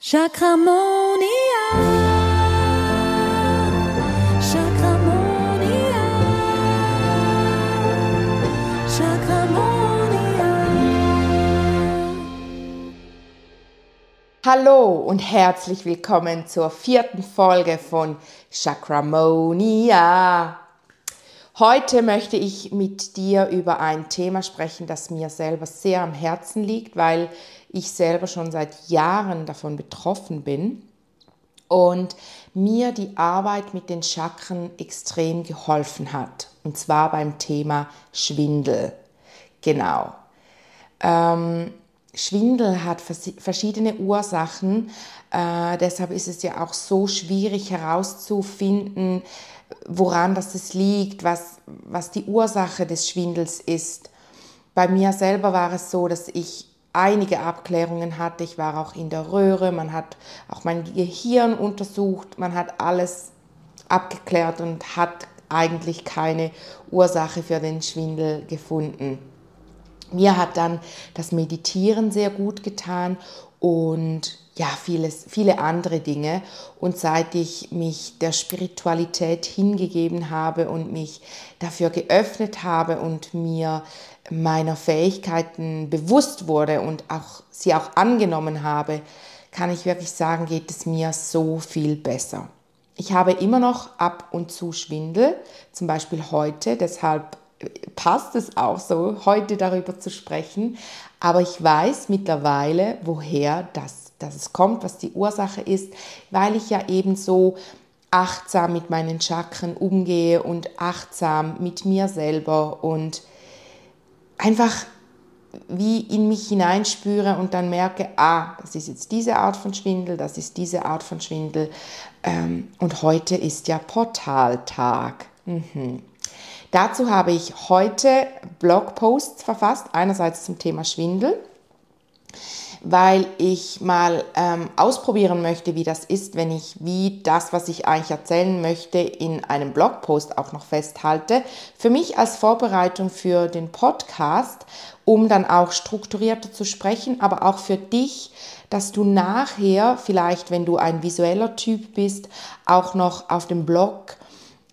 Chakramonia. Chakramonia. Chakramonia. Hallo und herzlich willkommen zur vierten Folge von Chakramonia. Heute möchte ich mit dir über ein Thema sprechen, das mir selber sehr am Herzen liegt, weil ich selber schon seit Jahren davon betroffen bin und mir die Arbeit mit den Chakren extrem geholfen hat. Und zwar beim Thema Schwindel. Genau. Ähm, Schwindel hat verschiedene Ursachen. Äh, deshalb ist es ja auch so schwierig herauszufinden, woran das es liegt, was, was die Ursache des Schwindels ist. Bei mir selber war es so, dass ich einige Abklärungen hatte. Ich war auch in der Röhre, man hat auch mein Gehirn untersucht, man hat alles abgeklärt und hat eigentlich keine Ursache für den Schwindel gefunden. Mir hat dann das Meditieren sehr gut getan und ja, vieles, viele andere Dinge. Und seit ich mich der Spiritualität hingegeben habe und mich dafür geöffnet habe und mir meiner Fähigkeiten bewusst wurde und auch sie auch angenommen habe, kann ich wirklich sagen, geht es mir so viel besser. Ich habe immer noch ab und zu Schwindel, zum Beispiel heute, deshalb passt es auch so, heute darüber zu sprechen. Aber ich weiß mittlerweile, woher das dass es kommt, was die Ursache ist, weil ich ja eben so achtsam mit meinen Chakren umgehe und achtsam mit mir selber und einfach wie in mich hineinspüre und dann merke, ah, das ist jetzt diese Art von Schwindel, das ist diese Art von Schwindel. Ähm, und heute ist ja Portaltag. Mhm. Dazu habe ich heute Blogposts verfasst, einerseits zum Thema Schwindel weil ich mal ähm, ausprobieren möchte, wie das ist, wenn ich wie das, was ich eigentlich erzählen möchte, in einem Blogpost auch noch festhalte. Für mich als Vorbereitung für den Podcast, um dann auch strukturierter zu sprechen, aber auch für dich, dass du nachher vielleicht, wenn du ein visueller Typ bist, auch noch auf dem Blog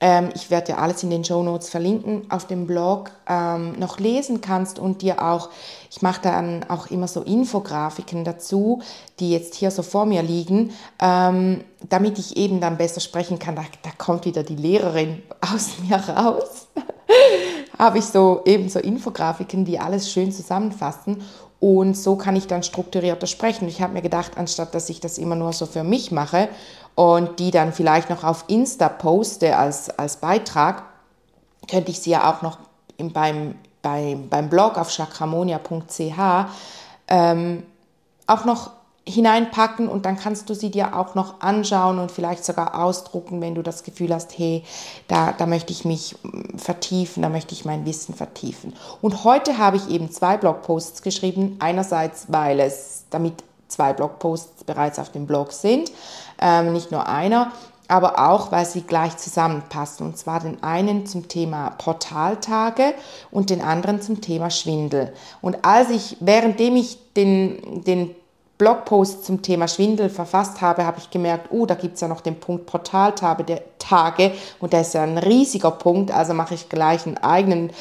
ähm, ich werde ja alles in den Show Notes verlinken, auf dem Blog ähm, noch lesen kannst und dir auch, ich mache dann auch immer so Infografiken dazu, die jetzt hier so vor mir liegen, ähm, damit ich eben dann besser sprechen kann. Da, da kommt wieder die Lehrerin aus mir raus. Habe ich so eben so Infografiken, die alles schön zusammenfassen und so kann ich dann strukturierter sprechen. Ich habe mir gedacht, anstatt dass ich das immer nur so für mich mache und die dann vielleicht noch auf Insta poste als, als Beitrag, könnte ich sie ja auch noch im, beim, beim, beim Blog auf chakramonia.ch ähm, auch noch hineinpacken und dann kannst du sie dir auch noch anschauen und vielleicht sogar ausdrucken, wenn du das Gefühl hast, hey, da, da möchte ich mich mm, vertiefen, da möchte ich mein Wissen vertiefen. Und heute habe ich eben zwei Blogposts geschrieben. Einerseits, weil es damit zwei Blogposts bereits auf dem Blog sind, ähm, nicht nur einer, aber auch, weil sie gleich zusammenpassen. Und zwar den einen zum Thema Portaltage und den anderen zum Thema Schwindel. Und als ich, währenddem ich den, den Blogpost zum Thema Schwindel verfasst habe, habe ich gemerkt, oh, da gibt es ja noch den Punkt Portaltage der Tage und der ist ja ein riesiger Punkt, also mache ich gleich einen eigenen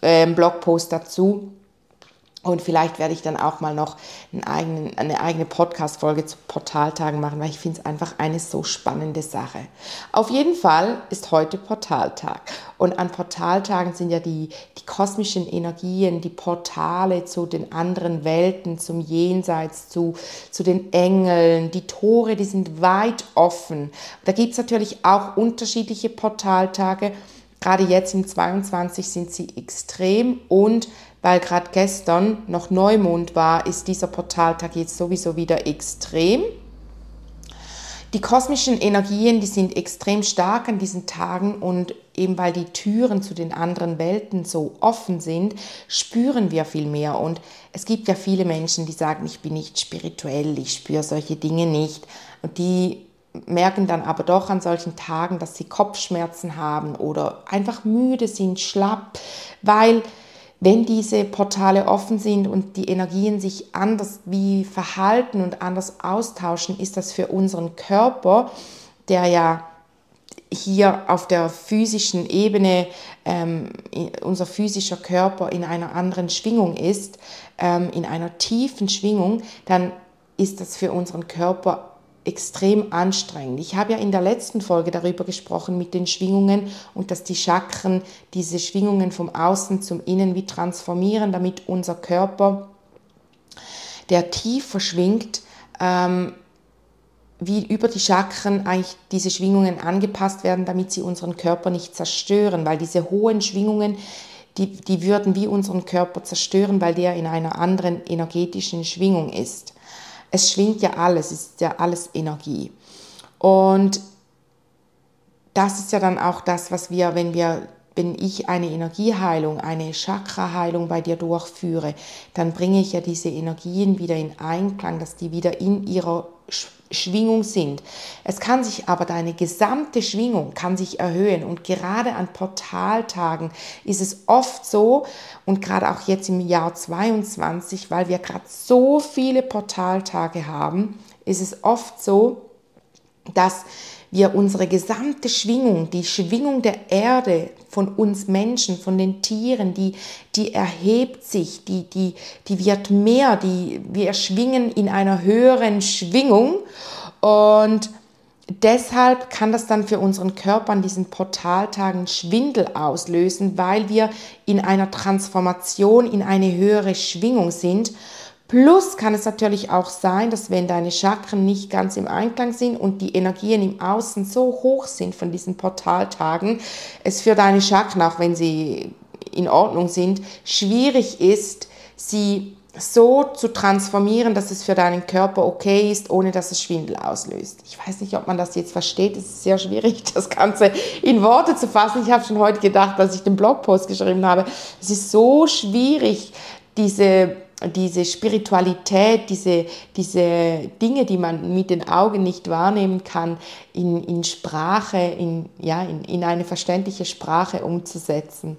äh, Blogpost dazu und vielleicht werde ich dann auch mal noch eigenen, eine eigene Podcast-Folge zu Portaltagen machen, weil ich finde es einfach eine so spannende Sache. Auf jeden Fall ist heute Portaltag. Und an Portaltagen sind ja die, die kosmischen Energien, die Portale zu den anderen Welten, zum Jenseits, zu, zu den Engeln. Die Tore, die sind weit offen. Da gibt es natürlich auch unterschiedliche Portaltage. Gerade jetzt im 22 sind sie extrem und weil gerade gestern noch Neumond war, ist dieser Portaltag jetzt sowieso wieder extrem. Die kosmischen Energien, die sind extrem stark an diesen Tagen und eben weil die Türen zu den anderen Welten so offen sind, spüren wir viel mehr. Und es gibt ja viele Menschen, die sagen, ich bin nicht spirituell, ich spüre solche Dinge nicht. Und die merken dann aber doch an solchen Tagen, dass sie Kopfschmerzen haben oder einfach müde sind, schlapp, weil wenn diese Portale offen sind und die Energien sich anders wie verhalten und anders austauschen, ist das für unseren Körper, der ja hier auf der physischen Ebene ähm, unser physischer Körper in einer anderen Schwingung ist, ähm, in einer tiefen Schwingung, dann ist das für unseren Körper extrem anstrengend. Ich habe ja in der letzten Folge darüber gesprochen mit den Schwingungen und dass die Chakren diese Schwingungen vom Außen zum Innen wie transformieren, damit unser Körper, der tiefer schwingt, ähm, wie über die Chakren eigentlich diese Schwingungen angepasst werden, damit sie unseren Körper nicht zerstören, weil diese hohen Schwingungen, die, die würden wie unseren Körper zerstören, weil der in einer anderen energetischen Schwingung ist. Es schwingt ja alles, es ist ja alles Energie. Und das ist ja dann auch das, was wir, wenn wir wenn ich eine Energieheilung, eine Chakraheilung bei dir durchführe, dann bringe ich ja diese Energien wieder in Einklang, dass die wieder in ihrer Schwingung sind. Es kann sich aber deine gesamte Schwingung kann sich erhöhen und gerade an Portaltagen ist es oft so und gerade auch jetzt im Jahr 22, weil wir gerade so viele Portaltage haben, ist es oft so, dass wir unsere gesamte Schwingung, die Schwingung der Erde von uns Menschen, von den Tieren, die, die erhebt sich, die, die, die wird mehr, die, wir schwingen in einer höheren Schwingung. Und deshalb kann das dann für unseren Körper an diesen Portaltagen Schwindel auslösen, weil wir in einer Transformation in eine höhere Schwingung sind Plus kann es natürlich auch sein, dass wenn deine Chakren nicht ganz im Einklang sind und die Energien im Außen so hoch sind von diesen Portaltagen, es für deine Chakren, auch wenn sie in Ordnung sind, schwierig ist, sie so zu transformieren, dass es für deinen Körper okay ist, ohne dass es Schwindel auslöst. Ich weiß nicht, ob man das jetzt versteht. Es ist sehr schwierig, das Ganze in Worte zu fassen. Ich habe schon heute gedacht, als ich den Blogpost geschrieben habe, es ist so schwierig, diese diese Spiritualität, diese, diese Dinge, die man mit den Augen nicht wahrnehmen kann, in, in Sprache, in, ja, in, in eine verständliche Sprache umzusetzen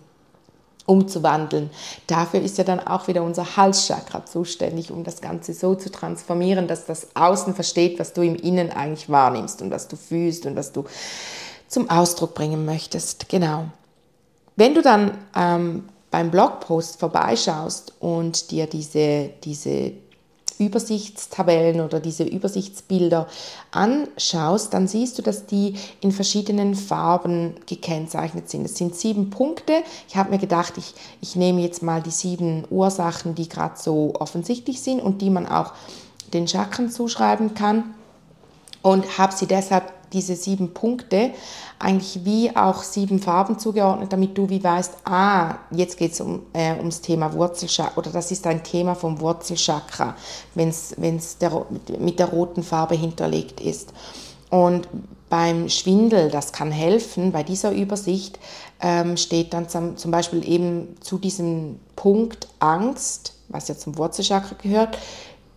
umzuwandeln. Dafür ist ja dann auch wieder unser Halschakra zuständig, um das Ganze so zu transformieren, dass das Außen versteht, was du im Innen eigentlich wahrnimmst und was du fühlst und was du zum Ausdruck bringen möchtest. Genau. Wenn du dann ähm, beim Blogpost vorbeischaust und dir diese, diese Übersichtstabellen oder diese Übersichtsbilder anschaust, dann siehst du, dass die in verschiedenen Farben gekennzeichnet sind. Es sind sieben Punkte. Ich habe mir gedacht, ich, ich nehme jetzt mal die sieben Ursachen, die gerade so offensichtlich sind und die man auch den Chakren zuschreiben kann und habe sie deshalb diese sieben Punkte eigentlich wie auch sieben Farben zugeordnet, damit du wie weißt, ah, jetzt geht es um, äh, ums Thema Wurzelchakra oder das ist ein Thema vom Wurzelchakra, wenn es mit der roten Farbe hinterlegt ist. Und beim Schwindel, das kann helfen, bei dieser Übersicht ähm, steht dann zum, zum Beispiel eben zu diesem Punkt Angst, was ja zum Wurzelchakra gehört,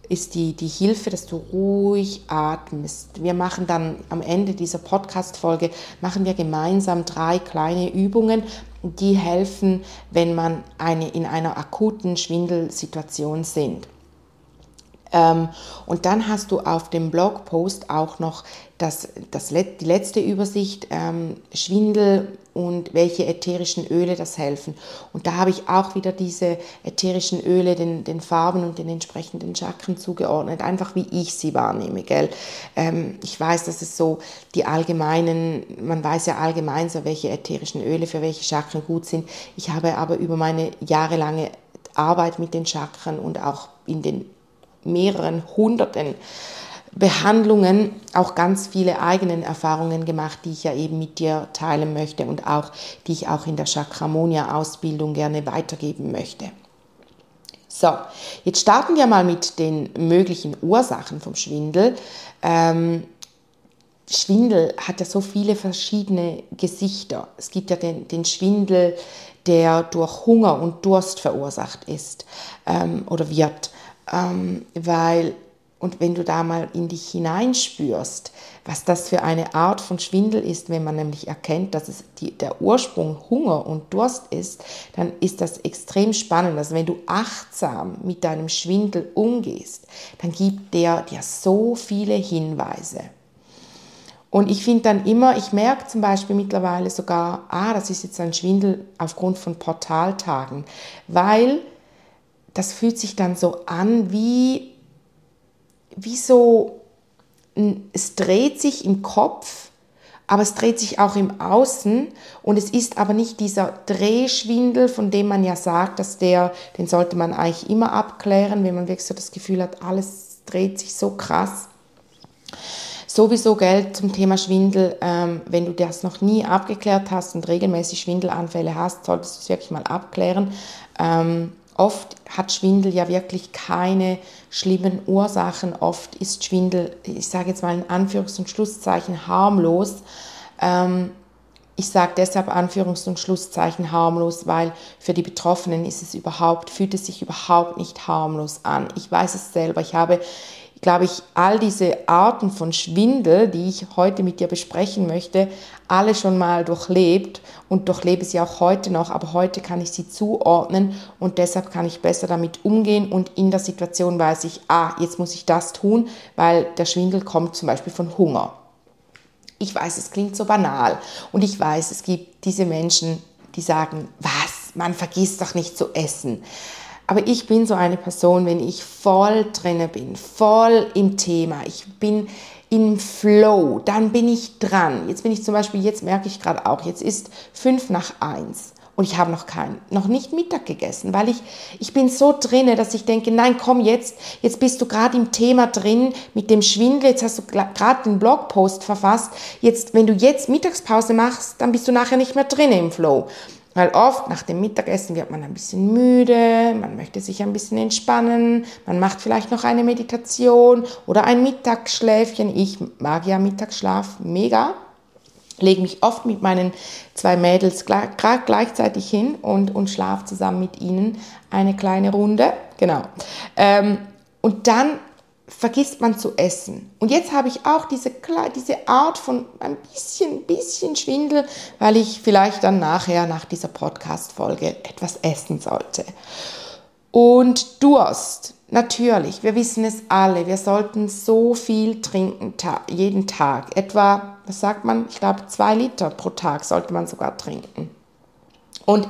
ist die, die Hilfe, dass du ruhig atmest. Wir machen dann am Ende dieser Podcast-Folge, machen wir gemeinsam drei kleine Übungen, die helfen, wenn man eine, in einer akuten Schwindelsituation sind. Ähm, und dann hast du auf dem Blogpost auch noch das, das, die letzte Übersicht, ähm, Schwindel und welche ätherischen Öle das helfen. Und da habe ich auch wieder diese ätherischen Öle den, den Farben und den entsprechenden Chakren zugeordnet, einfach wie ich sie wahrnehme. Gell? Ähm, ich weiß, dass es so die allgemeinen, man weiß ja allgemein so, welche ätherischen Öle für welche Chakren gut sind. Ich habe aber über meine jahrelange Arbeit mit den Chakren und auch in den mehreren hunderten Behandlungen auch ganz viele eigenen Erfahrungen gemacht, die ich ja eben mit dir teilen möchte und auch die ich auch in der Chakramonia-Ausbildung gerne weitergeben möchte. So, jetzt starten wir mal mit den möglichen Ursachen vom Schwindel. Ähm, Schwindel hat ja so viele verschiedene Gesichter. Es gibt ja den, den Schwindel, der durch Hunger und Durst verursacht ist ähm, oder wird ähm, weil und wenn du da mal in dich hineinspürst, was das für eine Art von Schwindel ist, wenn man nämlich erkennt, dass es die, der Ursprung Hunger und Durst ist, dann ist das extrem spannend. Also wenn du achtsam mit deinem Schwindel umgehst, dann gibt der dir so viele Hinweise. Und ich finde dann immer, ich merke zum Beispiel mittlerweile sogar, ah, das ist jetzt ein Schwindel aufgrund von Portaltagen, weil das fühlt sich dann so an wie wie so, es dreht sich im Kopf, aber es dreht sich auch im Außen und es ist aber nicht dieser Drehschwindel, von dem man ja sagt, dass der, den sollte man eigentlich immer abklären, wenn man wirklich so das Gefühl hat, alles dreht sich so krass. Sowieso Geld zum Thema Schwindel, ähm, wenn du das noch nie abgeklärt hast und regelmäßig Schwindelanfälle hast, solltest du es wirklich mal abklären. Ähm, Oft hat Schwindel ja wirklich keine schlimmen Ursachen. Oft ist Schwindel, ich sage jetzt mal in Anführungs- und Schlusszeichen, harmlos. Ähm, ich sage deshalb Anführungs- und Schlusszeichen harmlos, weil für die Betroffenen ist es überhaupt, fühlt es sich überhaupt nicht harmlos an. Ich weiß es selber. Ich habe glaube ich, all diese Arten von Schwindel, die ich heute mit dir besprechen möchte, alle schon mal durchlebt. Und durchlebe sie auch heute noch, aber heute kann ich sie zuordnen. Und deshalb kann ich besser damit umgehen. Und in der Situation weiß ich, ah, jetzt muss ich das tun, weil der Schwindel kommt zum Beispiel von Hunger. Ich weiß, es klingt so banal. Und ich weiß, es gibt diese Menschen, die sagen, was, man vergisst doch nicht zu essen. Aber ich bin so eine Person, wenn ich voll drinne bin, voll im Thema, ich bin im Flow, dann bin ich dran. Jetzt bin ich zum Beispiel, jetzt merke ich gerade auch, jetzt ist fünf nach eins und ich habe noch kein, noch nicht Mittag gegessen, weil ich, ich bin so drinne, dass ich denke, nein, komm jetzt, jetzt bist du gerade im Thema drin mit dem Schwindel, jetzt hast du gerade den Blogpost verfasst, jetzt, wenn du jetzt Mittagspause machst, dann bist du nachher nicht mehr drin im Flow. Weil oft nach dem Mittagessen wird man ein bisschen müde, man möchte sich ein bisschen entspannen, man macht vielleicht noch eine Meditation oder ein Mittagsschläfchen. Ich mag ja Mittagsschlaf mega, lege mich oft mit meinen zwei Mädels gerade gleichzeitig hin und, und schlafe zusammen mit ihnen eine kleine Runde. Genau. Ähm, und dann vergisst man zu essen. Und jetzt habe ich auch diese, diese Art von ein bisschen, bisschen Schwindel, weil ich vielleicht dann nachher nach dieser Podcast-Folge etwas essen sollte. Und Durst, natürlich, wir wissen es alle, wir sollten so viel trinken ta jeden Tag. Etwa, was sagt man, ich glaube zwei Liter pro Tag sollte man sogar trinken. Und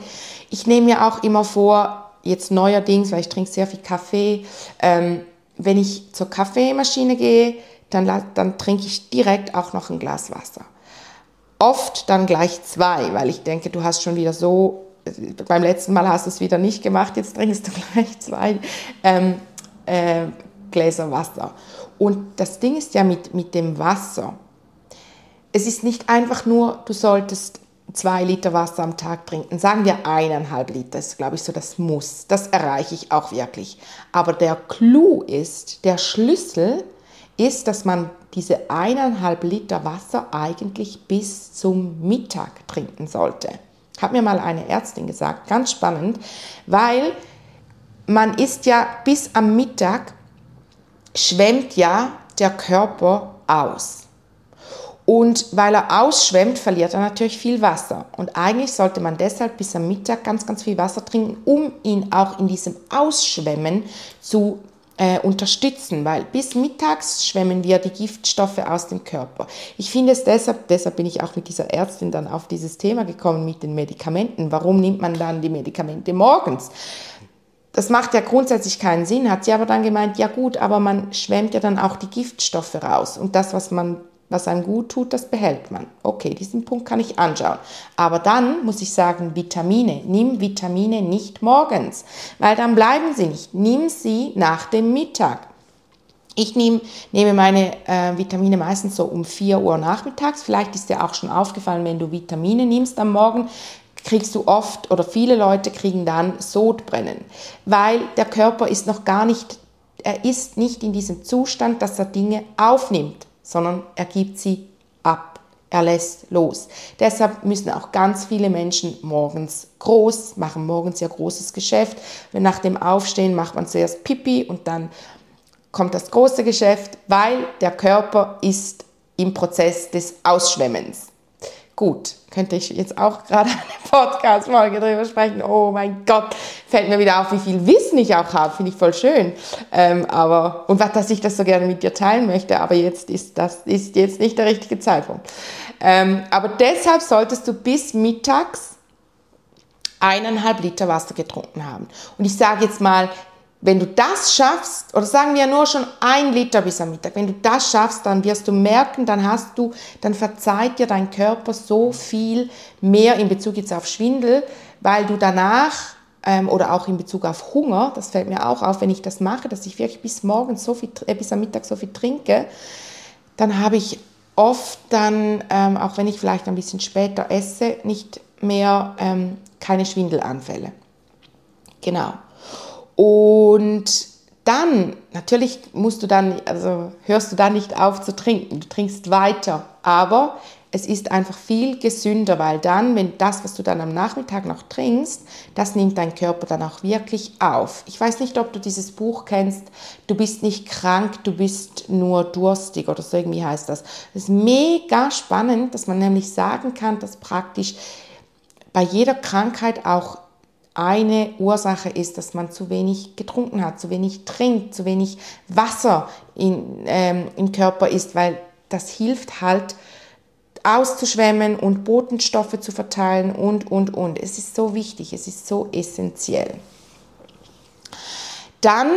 ich nehme mir auch immer vor, jetzt neuerdings, weil ich trinke sehr viel Kaffee, ähm, wenn ich zur Kaffeemaschine gehe, dann, dann trinke ich direkt auch noch ein Glas Wasser. Oft dann gleich zwei, weil ich denke, du hast schon wieder so, beim letzten Mal hast du es wieder nicht gemacht, jetzt trinkst du gleich zwei ähm, äh, Gläser Wasser. Und das Ding ist ja mit, mit dem Wasser, es ist nicht einfach nur, du solltest zwei Liter Wasser am Tag trinken. Sagen wir eineinhalb Liter, ist glaube ich so das Muss. Das erreiche ich auch wirklich. Aber der Clou ist, der Schlüssel ist, dass man diese eineinhalb Liter Wasser eigentlich bis zum Mittag trinken sollte. Hat mir mal eine Ärztin gesagt, ganz spannend, weil man ist ja bis am Mittag schwemmt ja der Körper aus. Und weil er ausschwemmt, verliert er natürlich viel Wasser. Und eigentlich sollte man deshalb bis am Mittag ganz, ganz viel Wasser trinken, um ihn auch in diesem Ausschwemmen zu äh, unterstützen, weil bis mittags schwemmen wir die Giftstoffe aus dem Körper. Ich finde es deshalb, deshalb bin ich auch mit dieser Ärztin dann auf dieses Thema gekommen mit den Medikamenten. Warum nimmt man dann die Medikamente morgens? Das macht ja grundsätzlich keinen Sinn, hat sie aber dann gemeint, ja gut, aber man schwemmt ja dann auch die Giftstoffe raus. Und das, was man was einem gut tut, das behält man. Okay, diesen Punkt kann ich anschauen. Aber dann muss ich sagen, Vitamine. Nimm Vitamine nicht morgens, weil dann bleiben sie nicht. Nimm sie nach dem Mittag. Ich nehm, nehme meine äh, Vitamine meistens so um 4 Uhr nachmittags. Vielleicht ist dir auch schon aufgefallen, wenn du Vitamine nimmst am Morgen, kriegst du oft oder viele Leute kriegen dann Sodbrennen, weil der Körper ist noch gar nicht, er ist nicht in diesem Zustand, dass er Dinge aufnimmt sondern er gibt sie ab. Er lässt los. Deshalb müssen auch ganz viele Menschen morgens groß, machen morgens ihr großes Geschäft. Wenn nach dem Aufstehen macht man zuerst Pipi und dann kommt das große Geschäft, weil der Körper ist im Prozess des Ausschwemmens. Gut, könnte ich jetzt auch gerade eine Podcast-Folge darüber sprechen. Oh mein Gott, fällt mir wieder auf, wie viel Wissen ich auch habe. Finde ich voll schön. Ähm, aber, und was, dass ich das so gerne mit dir teilen möchte, aber jetzt ist das ist jetzt nicht der richtige Zeitpunkt. Ähm, aber deshalb solltest du bis mittags eineinhalb Liter Wasser getrunken haben. Und ich sage jetzt mal, wenn du das schaffst, oder sagen wir nur schon ein Liter bis am Mittag, wenn du das schaffst, dann wirst du merken, dann hast du, dann verzeiht dir dein Körper so viel mehr in Bezug jetzt auf Schwindel, weil du danach ähm, oder auch in Bezug auf Hunger, das fällt mir auch auf, wenn ich das mache, dass ich wirklich bis morgens so viel, äh, bis am Mittag so viel trinke, dann habe ich oft dann, ähm, auch wenn ich vielleicht ein bisschen später esse, nicht mehr ähm, keine Schwindelanfälle. Genau. Und dann, natürlich musst du dann, also hörst du dann nicht auf zu trinken, du trinkst weiter, aber es ist einfach viel gesünder, weil dann, wenn das, was du dann am Nachmittag noch trinkst, das nimmt dein Körper dann auch wirklich auf. Ich weiß nicht, ob du dieses Buch kennst, du bist nicht krank, du bist nur durstig oder so irgendwie heißt das. Das ist mega spannend, dass man nämlich sagen kann, dass praktisch bei jeder Krankheit auch eine Ursache ist, dass man zu wenig getrunken hat, zu wenig trinkt, zu wenig Wasser in, ähm, im Körper ist, weil das hilft halt auszuschwemmen und Botenstoffe zu verteilen und, und, und. Es ist so wichtig, es ist so essentiell. Dann,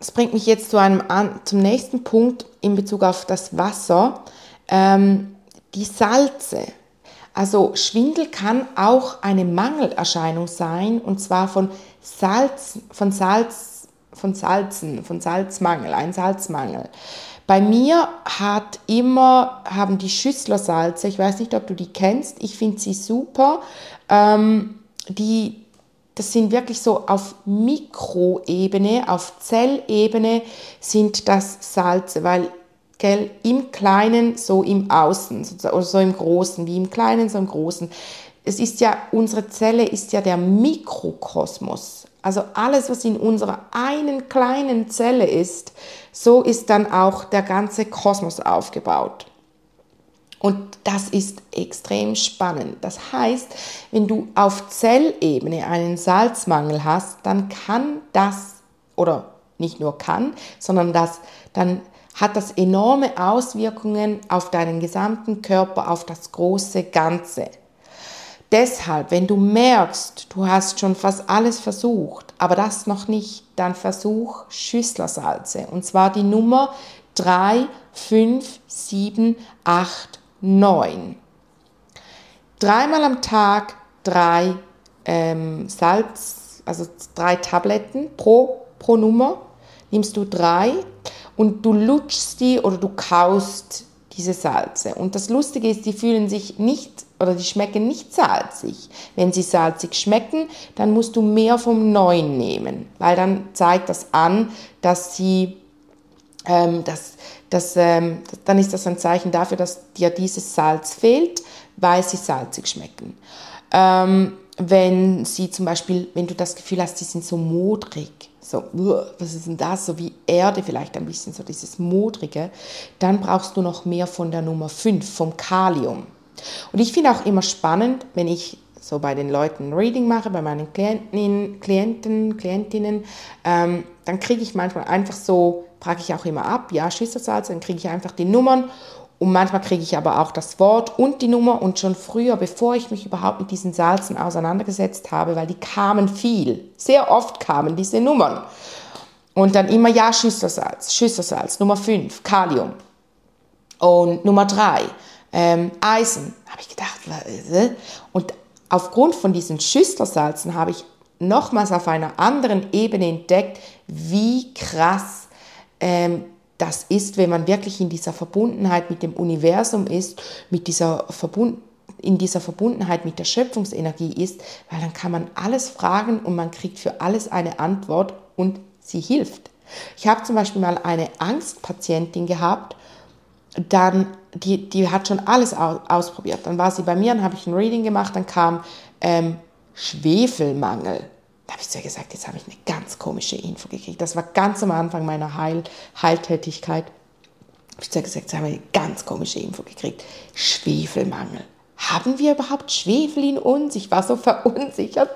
das bringt mich jetzt zu einem, zum nächsten Punkt in Bezug auf das Wasser, ähm, die Salze. Also Schwindel kann auch eine Mangelerscheinung sein und zwar von Salz, von Salz, von Salzen, von Salzmangel, ein Salzmangel. Bei mir hat immer, haben die Schüsslersalze, ich weiß nicht, ob du die kennst, ich finde sie super. Ähm, die, das sind wirklich so auf Mikroebene, auf Zellebene sind das Salze, weil Gell? Im Kleinen, so im Außen, oder so im Großen, wie im Kleinen, so im Großen. Es ist ja, unsere Zelle ist ja der Mikrokosmos. Also alles, was in unserer einen kleinen Zelle ist, so ist dann auch der ganze Kosmos aufgebaut. Und das ist extrem spannend. Das heißt, wenn du auf Zellebene einen Salzmangel hast, dann kann das, oder nicht nur kann, sondern das, dann hat das enorme Auswirkungen auf deinen gesamten Körper, auf das große Ganze. Deshalb, wenn du merkst, du hast schon fast alles versucht, aber das noch nicht, dann versuch Schüsslersalze. Und zwar die Nummer 3, 5, 7, 8, 9. Dreimal am Tag drei ähm, Salz, also drei Tabletten pro, pro Nummer. Nimmst du drei und du lutschst die oder du kaust diese Salze. Und das Lustige ist, die fühlen sich nicht oder die schmecken nicht salzig. Wenn sie salzig schmecken, dann musst du mehr vom Neuen nehmen, weil dann zeigt das an, dass sie, ähm, dass, dass, ähm, dann ist das ein Zeichen dafür, dass dir dieses Salz fehlt, weil sie salzig schmecken. Ähm, wenn sie zum Beispiel, wenn du das Gefühl hast, sie sind so modrig, so, was ist denn das, so wie Erde vielleicht ein bisschen, so dieses Modrige, dann brauchst du noch mehr von der Nummer 5, vom Kalium. Und ich finde auch immer spannend, wenn ich so bei den Leuten Reading mache, bei meinen Klienten, Klienten Klientinnen, ähm, dann kriege ich manchmal einfach so, frage ich auch immer ab, ja, Schüsselsalz, dann kriege ich einfach die Nummern und manchmal kriege ich aber auch das Wort und die Nummer und schon früher, bevor ich mich überhaupt mit diesen Salzen auseinandergesetzt habe, weil die kamen viel, sehr oft kamen diese Nummern. Und dann immer ja Schüsselsalz, Schüsselsalz, Nummer 5, Kalium. Und Nummer 3, ähm, Eisen. Habe ich gedacht, äh? und aufgrund von diesen Schüsselsalzen habe ich nochmals auf einer anderen Ebene entdeckt, wie krass ähm, das ist, wenn man wirklich in dieser Verbundenheit mit dem Universum ist, mit dieser Verbund in dieser Verbundenheit mit der Schöpfungsenergie ist, weil dann kann man alles fragen und man kriegt für alles eine Antwort und sie hilft. Ich habe zum Beispiel mal eine Angstpatientin gehabt, dann, die, die hat schon alles ausprobiert. Dann war sie bei mir, dann habe ich ein Reading gemacht, dann kam ähm, Schwefelmangel. Da habe ich zu ihr gesagt, jetzt habe ich eine ganz komische Info gekriegt. Das war ganz am Anfang meiner Heil Heiltätigkeit. Habe ich zu ihr gesagt, jetzt habe ich eine ganz komische Info gekriegt. Schwefelmangel. Haben wir überhaupt Schwefel in uns? Ich war so verunsichert.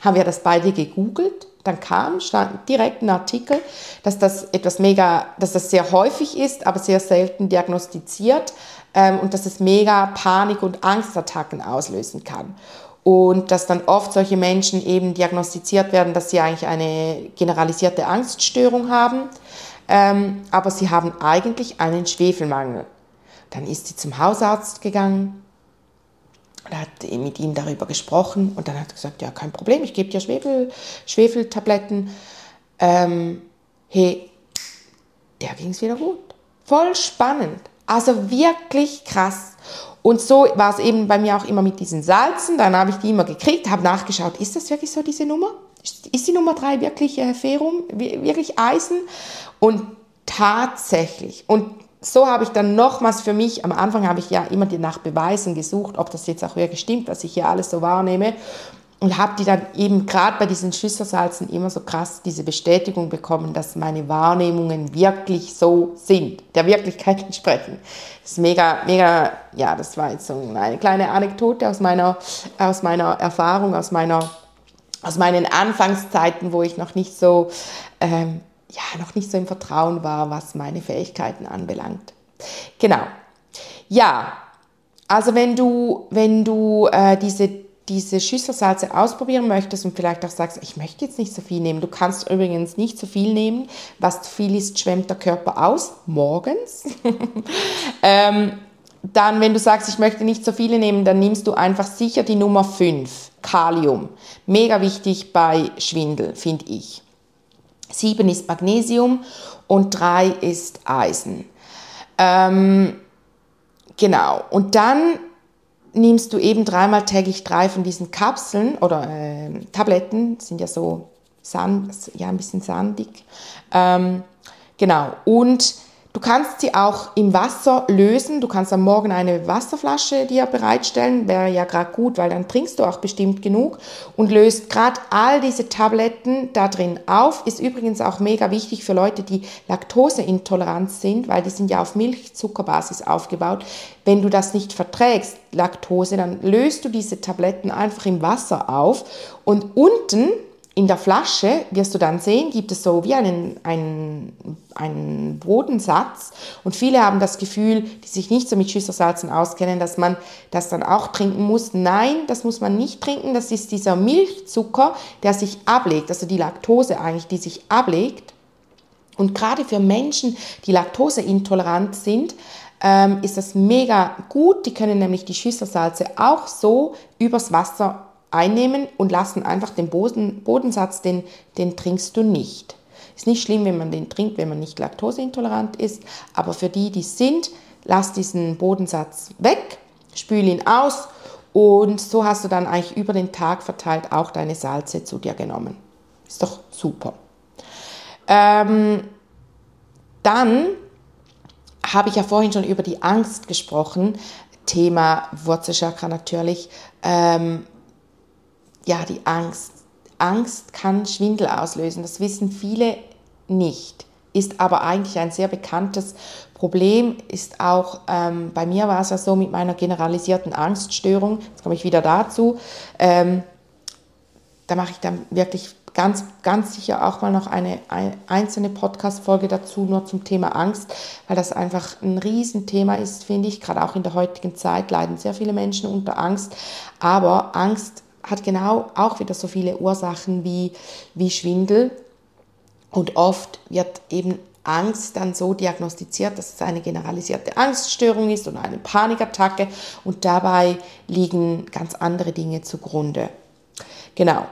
Haben wir das beide gegoogelt? Dann kam, stand direkt ein Artikel, dass das etwas mega, dass das sehr häufig ist, aber sehr selten diagnostiziert ähm, und dass es mega Panik- und Angstattacken auslösen kann. Und dass dann oft solche Menschen eben diagnostiziert werden, dass sie eigentlich eine generalisierte Angststörung haben, ähm, aber sie haben eigentlich einen Schwefelmangel. Dann ist sie zum Hausarzt gegangen, und hat mit ihm darüber gesprochen und dann hat er gesagt, ja, kein Problem, ich gebe dir Schwefel, Schwefeltabletten. Ähm, hey, der ging es wieder gut. Voll spannend. Also wirklich krass. Und so war es eben bei mir auch immer mit diesen Salzen. Dann habe ich die immer gekriegt, habe nachgeschaut, ist das wirklich so diese Nummer? Ist die Nummer 3 wirklich äh, Ferum, wirklich Eisen? Und tatsächlich. Und so habe ich dann nochmals für mich, am Anfang habe ich ja immer nach Beweisen gesucht, ob das jetzt auch wirklich stimmt, was ich hier alles so wahrnehme. Und habe die dann eben gerade bei diesen Schüsselsalzen immer so krass diese Bestätigung bekommen, dass meine Wahrnehmungen wirklich so sind, der Wirklichkeit entsprechen. Das ist mega, mega, ja, das war jetzt so eine kleine Anekdote aus meiner, aus meiner Erfahrung, aus meiner, aus meinen Anfangszeiten, wo ich noch nicht so ähm, ja, noch nicht so im Vertrauen war, was meine Fähigkeiten anbelangt. Genau. Ja, also wenn du, wenn du äh, diese, diese Schüsselsalze ausprobieren möchtest und vielleicht auch sagst, ich möchte jetzt nicht so viel nehmen, du kannst übrigens nicht so viel nehmen, was zu viel ist, schwemmt der Körper aus, morgens. ähm, dann, wenn du sagst, ich möchte nicht so viele nehmen, dann nimmst du einfach sicher die Nummer 5, Kalium. Mega wichtig bei Schwindel, finde ich. 7 ist Magnesium und 3 ist Eisen. Ähm, genau. Und dann nimmst du eben dreimal täglich drei von diesen Kapseln oder äh, Tabletten, sind ja so sand, ja, ein bisschen sandig. Ähm, genau. Und Du kannst sie auch im Wasser lösen. Du kannst am Morgen eine Wasserflasche dir bereitstellen, wäre ja gerade gut, weil dann trinkst du auch bestimmt genug und löst gerade all diese Tabletten da drin auf. Ist übrigens auch mega wichtig für Leute, die laktoseintolerant sind, weil die sind ja auf Milchzuckerbasis aufgebaut. Wenn du das nicht verträgst, Laktose, dann löst du diese Tabletten einfach im Wasser auf und unten in der Flasche wirst du dann sehen, gibt es so wie einen, einen, einen Bodensatz. Und viele haben das Gefühl, die sich nicht so mit Schüsselsalzen auskennen, dass man das dann auch trinken muss. Nein, das muss man nicht trinken. Das ist dieser Milchzucker, der sich ablegt, also die Laktose eigentlich, die sich ablegt. Und gerade für Menschen, die laktoseintolerant sind, ähm, ist das mega gut. Die können nämlich die Schüsselsalze auch so übers Wasser einnehmen und lassen einfach den Boden, Bodensatz, den, den trinkst du nicht. Ist nicht schlimm, wenn man den trinkt, wenn man nicht laktoseintolerant ist, aber für die, die sind, lass diesen Bodensatz weg, spül ihn aus und so hast du dann eigentlich über den Tag verteilt auch deine Salze zu dir genommen. Ist doch super. Ähm, dann habe ich ja vorhin schon über die Angst gesprochen. Thema Wurzelchakra natürlich. Ähm, ja, die Angst. Angst kann Schwindel auslösen. Das wissen viele nicht. Ist aber eigentlich ein sehr bekanntes Problem. Ist auch, ähm, bei mir war es ja so mit meiner generalisierten Angststörung, jetzt komme ich wieder dazu, ähm, da mache ich dann wirklich ganz, ganz sicher auch mal noch eine, eine einzelne Podcast-Folge dazu, nur zum Thema Angst, weil das einfach ein Riesenthema ist, finde ich. Gerade auch in der heutigen Zeit leiden sehr viele Menschen unter Angst. Aber Angst hat genau auch wieder so viele Ursachen wie, wie Schwindel. Und oft wird eben Angst dann so diagnostiziert, dass es eine generalisierte Angststörung ist oder eine Panikattacke und dabei liegen ganz andere Dinge zugrunde. Genau.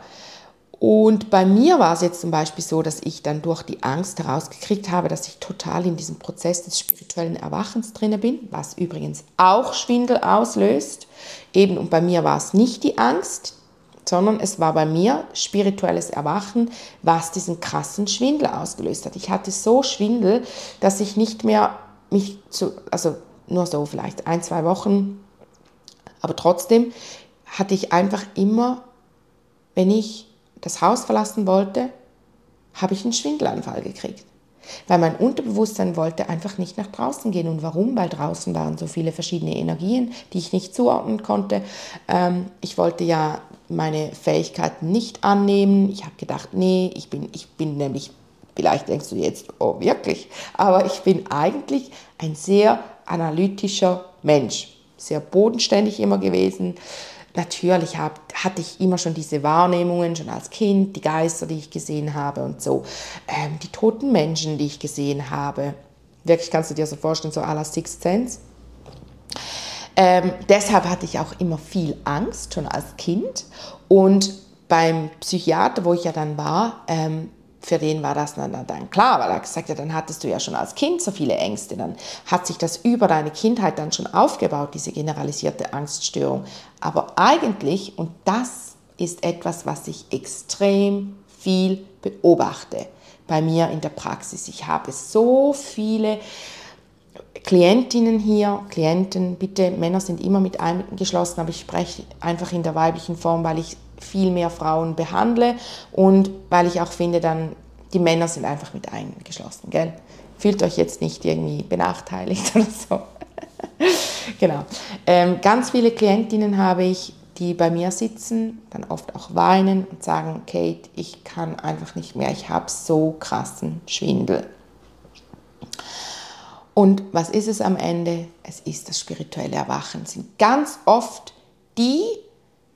Und bei mir war es jetzt zum Beispiel so, dass ich dann durch die Angst herausgekriegt habe, dass ich total in diesem Prozess des spirituellen Erwachens drinne bin, was übrigens auch Schwindel auslöst. Eben, und bei mir war es nicht die Angst, sondern es war bei mir spirituelles Erwachen, was diesen krassen Schwindel ausgelöst hat. Ich hatte so Schwindel, dass ich nicht mehr mich zu, also nur so vielleicht ein, zwei Wochen, aber trotzdem hatte ich einfach immer, wenn ich das Haus verlassen wollte, habe ich einen Schwindelanfall gekriegt. Weil mein Unterbewusstsein wollte einfach nicht nach draußen gehen. Und warum? Weil draußen waren so viele verschiedene Energien, die ich nicht zuordnen konnte. Ähm, ich wollte ja meine Fähigkeiten nicht annehmen. Ich habe gedacht, nee, ich bin, ich bin nämlich, vielleicht denkst du jetzt, oh wirklich, aber ich bin eigentlich ein sehr analytischer Mensch. Sehr bodenständig immer gewesen natürlich hab, hatte ich immer schon diese Wahrnehmungen, schon als Kind, die Geister, die ich gesehen habe und so, ähm, die toten Menschen, die ich gesehen habe. Wirklich kannst du dir so vorstellen, so à la Sixth Sense. Ähm, deshalb hatte ich auch immer viel Angst, schon als Kind. Und beim Psychiater, wo ich ja dann war, ähm, für den war das dann, dann klar, weil er gesagt hat, dann hattest du ja schon als Kind so viele Ängste, dann hat sich das über deine Kindheit dann schon aufgebaut, diese generalisierte Angststörung. Aber eigentlich, und das ist etwas, was ich extrem viel beobachte bei mir in der Praxis. Ich habe so viele Klientinnen hier, Klienten, bitte, Männer sind immer mit eingeschlossen, aber ich spreche einfach in der weiblichen Form, weil ich viel mehr Frauen behandle und weil ich auch finde, dann die Männer sind einfach mit eingeschlossen, gell? Fühlt euch jetzt nicht irgendwie benachteiligt oder so. genau. Ähm, ganz viele Klientinnen habe ich, die bei mir sitzen, dann oft auch weinen und sagen, Kate, ich kann einfach nicht mehr, ich habe so krassen Schwindel. Und was ist es am Ende? Es ist das spirituelle Erwachen. Es sind ganz oft die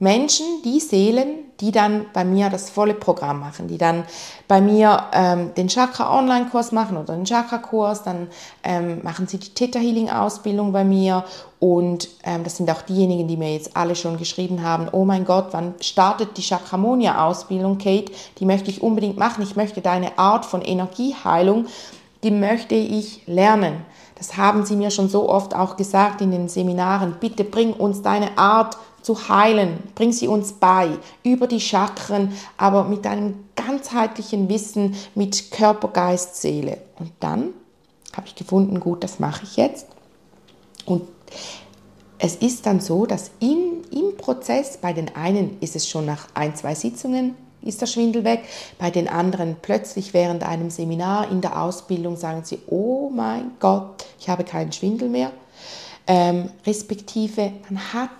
Menschen, die Seelen, die dann bei mir das volle Programm machen, die dann bei mir ähm, den Chakra-Online-Kurs machen oder den Chakra-Kurs, dann ähm, machen sie die Theta-Healing-Ausbildung bei mir und ähm, das sind auch diejenigen, die mir jetzt alle schon geschrieben haben, oh mein Gott, wann startet die Chakramonia-Ausbildung, Kate? Die möchte ich unbedingt machen, ich möchte deine Art von Energieheilung, die möchte ich lernen. Das haben sie mir schon so oft auch gesagt in den Seminaren. Bitte bring uns deine Art zu heilen. Bring sie uns bei über die Chakren, aber mit einem ganzheitlichen Wissen mit Körper, Geist, Seele. Und dann habe ich gefunden, gut, das mache ich jetzt. Und es ist dann so, dass im, im Prozess, bei den einen ist es schon nach ein, zwei Sitzungen, ist der Schwindel weg, bei den anderen plötzlich während einem Seminar in der Ausbildung sagen sie, oh mein Gott, ich habe keinen Schwindel mehr. Ähm, respektive, man hat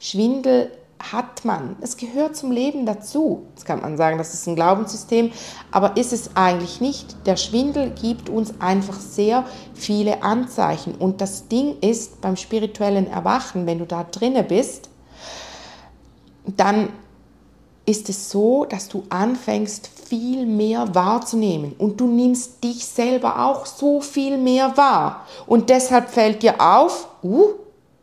Schwindel hat man. Es gehört zum Leben dazu. Jetzt kann man sagen, das ist ein Glaubenssystem, aber ist es eigentlich nicht. Der Schwindel gibt uns einfach sehr viele Anzeichen. Und das Ding ist beim spirituellen Erwachen, wenn du da drinne bist, dann ist es so, dass du anfängst, viel mehr wahrzunehmen. Und du nimmst dich selber auch so viel mehr wahr. Und deshalb fällt dir auf, uh,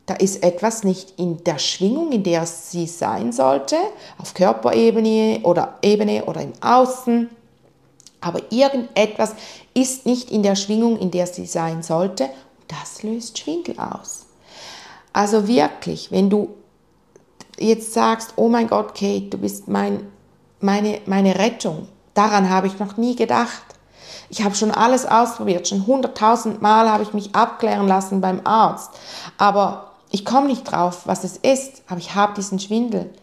da ist etwas nicht in der Schwingung, in der sie sein sollte, auf Körperebene oder Ebene oder im Außen. Aber irgendetwas ist nicht in der Schwingung, in der sie sein sollte. Das löst Schwindel aus. Also wirklich, wenn du jetzt sagst, oh mein Gott, Kate, du bist mein, meine, meine Rettung, daran habe ich noch nie gedacht. Ich habe schon alles ausprobiert, schon hunderttausend Mal habe ich mich abklären lassen beim Arzt. Aber ich komme nicht drauf, was es ist, aber ich habe diesen Schwindel.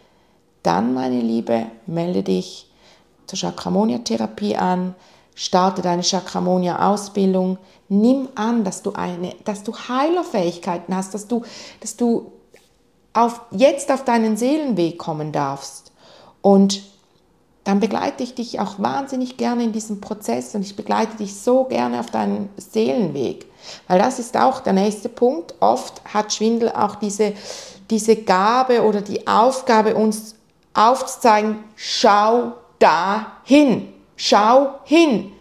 Dann, meine Liebe, melde dich zur Chakramonia-Therapie an, starte deine Chakramonia-Ausbildung, nimm an, dass du, eine, dass du Heilerfähigkeiten hast, dass du, dass du auf, jetzt auf deinen Seelenweg kommen darfst. Und dann begleite ich dich auch wahnsinnig gerne in diesem Prozess und ich begleite dich so gerne auf deinen Seelenweg. Weil das ist auch der nächste Punkt. Oft hat Schwindel auch diese, diese Gabe oder die Aufgabe, uns aufzuzeigen, schau da hin, schau hin,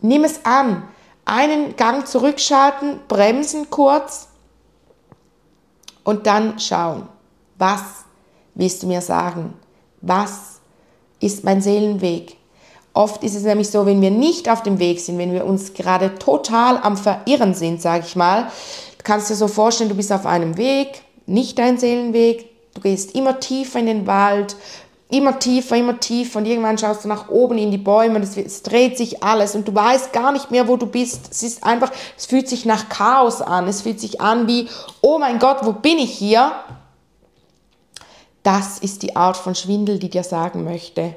nimm es an, einen Gang zurückschalten, bremsen kurz und dann schauen, was willst du mir sagen, was ist mein Seelenweg, Oft ist es nämlich so, wenn wir nicht auf dem Weg sind, wenn wir uns gerade total am Verirren sind, sage ich mal, du kannst dir so vorstellen, du bist auf einem Weg, nicht dein Seelenweg, du gehst immer tiefer in den Wald, immer tiefer, immer tiefer und irgendwann schaust du nach oben in die Bäume es, es, dreht sich alles und du weißt gar nicht mehr, wo du bist. Es ist einfach, es fühlt sich nach Chaos an. Es fühlt sich an wie, oh mein Gott, wo bin ich hier? Das ist die Art von Schwindel, die dir sagen möchte,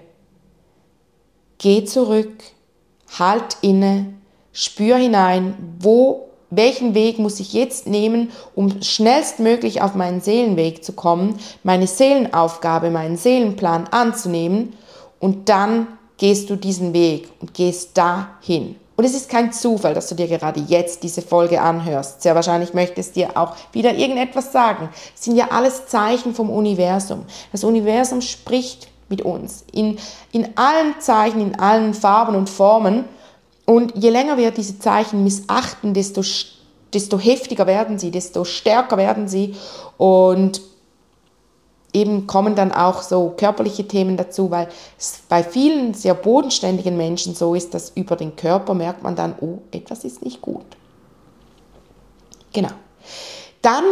geh zurück, halt inne, spür hinein, wo, welchen Weg muss ich jetzt nehmen, um schnellstmöglich auf meinen Seelenweg zu kommen, meine Seelenaufgabe, meinen Seelenplan anzunehmen und dann gehst du diesen Weg und gehst dahin. Und es ist kein Zufall, dass du dir gerade jetzt diese Folge anhörst. Sehr wahrscheinlich möchtest dir auch wieder irgendetwas sagen. Es sind ja alles Zeichen vom Universum. Das Universum spricht mit uns in, in allen Zeichen, in allen Farben und Formen. Und je länger wir diese Zeichen missachten, desto, desto heftiger werden sie, desto stärker werden sie. Und eben kommen dann auch so körperliche Themen dazu, weil es bei vielen sehr bodenständigen Menschen so ist, dass über den Körper merkt man dann, oh, etwas ist nicht gut. Genau. Dann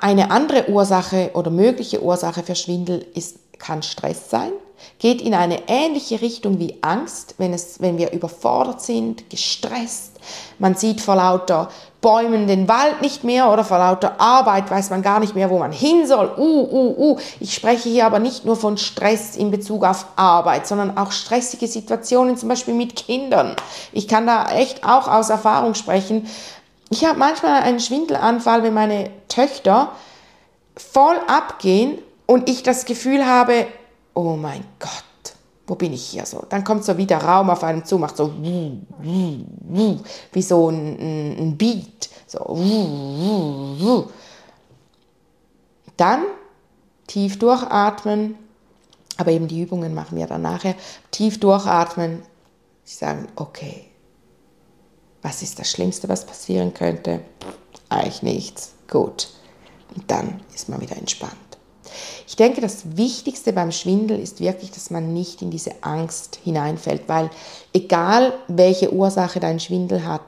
eine andere Ursache oder mögliche Ursache für Schwindel ist, kann Stress sein geht in eine ähnliche Richtung wie Angst, wenn, es, wenn wir überfordert sind, gestresst. Man sieht vor lauter Bäumen den Wald nicht mehr oder vor lauter Arbeit weiß man gar nicht mehr, wo man hin soll. Uh, uh, uh. Ich spreche hier aber nicht nur von Stress in Bezug auf Arbeit, sondern auch stressige Situationen, zum Beispiel mit Kindern. Ich kann da echt auch aus Erfahrung sprechen. Ich habe manchmal einen Schwindelanfall, wenn meine Töchter voll abgehen und ich das Gefühl habe, oh mein Gott, wo bin ich hier so? Dann kommt so wie der Raum auf einem zu, macht so wie so ein, Beat. So. Dann tief durchatmen, aber eben die Übungen machen wir dann nachher. Tief durchatmen, sagen, okay, was ist das Schlimmste, was passieren könnte? Eigentlich nichts. Gut. Und dann ist man wieder entspannt. Ich denke, das Wichtigste beim Schwindel ist wirklich, dass man nicht in diese Angst hineinfällt, weil egal welche Ursache dein Schwindel hat,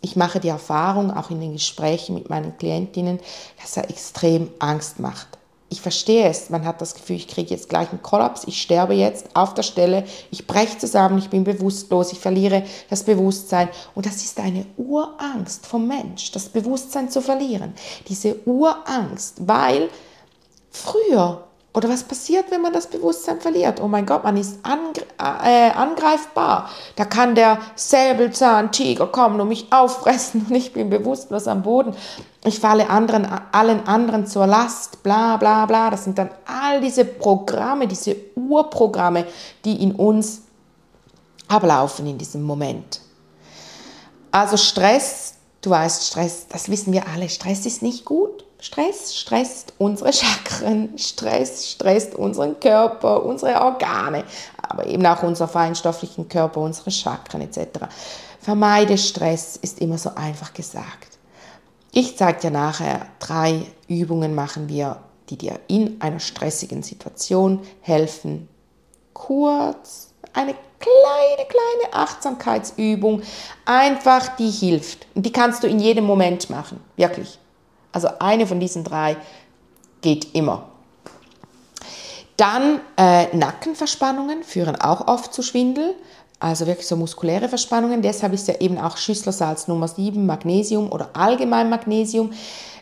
ich mache die Erfahrung, auch in den Gesprächen mit meinen Klientinnen, dass er extrem Angst macht. Ich verstehe es, man hat das Gefühl, ich kriege jetzt gleich einen Kollaps, ich sterbe jetzt auf der Stelle, ich breche zusammen, ich bin bewusstlos, ich verliere das Bewusstsein. Und das ist eine Urangst vom Mensch, das Bewusstsein zu verlieren. Diese Urangst, weil früher. Oder was passiert, wenn man das Bewusstsein verliert? Oh mein Gott, man ist äh, angreifbar. Da kann der Säbelzahntiger kommen und mich auffressen und ich bin bewusstlos am Boden. Ich falle anderen, allen anderen zur Last, bla bla bla. Das sind dann all diese Programme, diese Urprogramme, die in uns ablaufen in diesem Moment. Also Stress, du weißt, Stress, das wissen wir alle, Stress ist nicht gut. Stress stresst unsere Chakren, Stress stresst unseren Körper, unsere Organe, aber eben auch unseren feinstofflichen Körper, unsere Chakren etc. Vermeide Stress ist immer so einfach gesagt. Ich zeige dir nachher drei Übungen machen wir, die dir in einer stressigen Situation helfen. Kurz, eine kleine, kleine Achtsamkeitsübung, einfach die hilft. Und die kannst du in jedem Moment machen, wirklich. Also eine von diesen drei geht immer. Dann äh, Nackenverspannungen führen auch oft zu Schwindel, also wirklich so muskuläre Verspannungen. Deshalb ist ja eben auch Schüsslersalz Nummer 7, Magnesium oder allgemein Magnesium.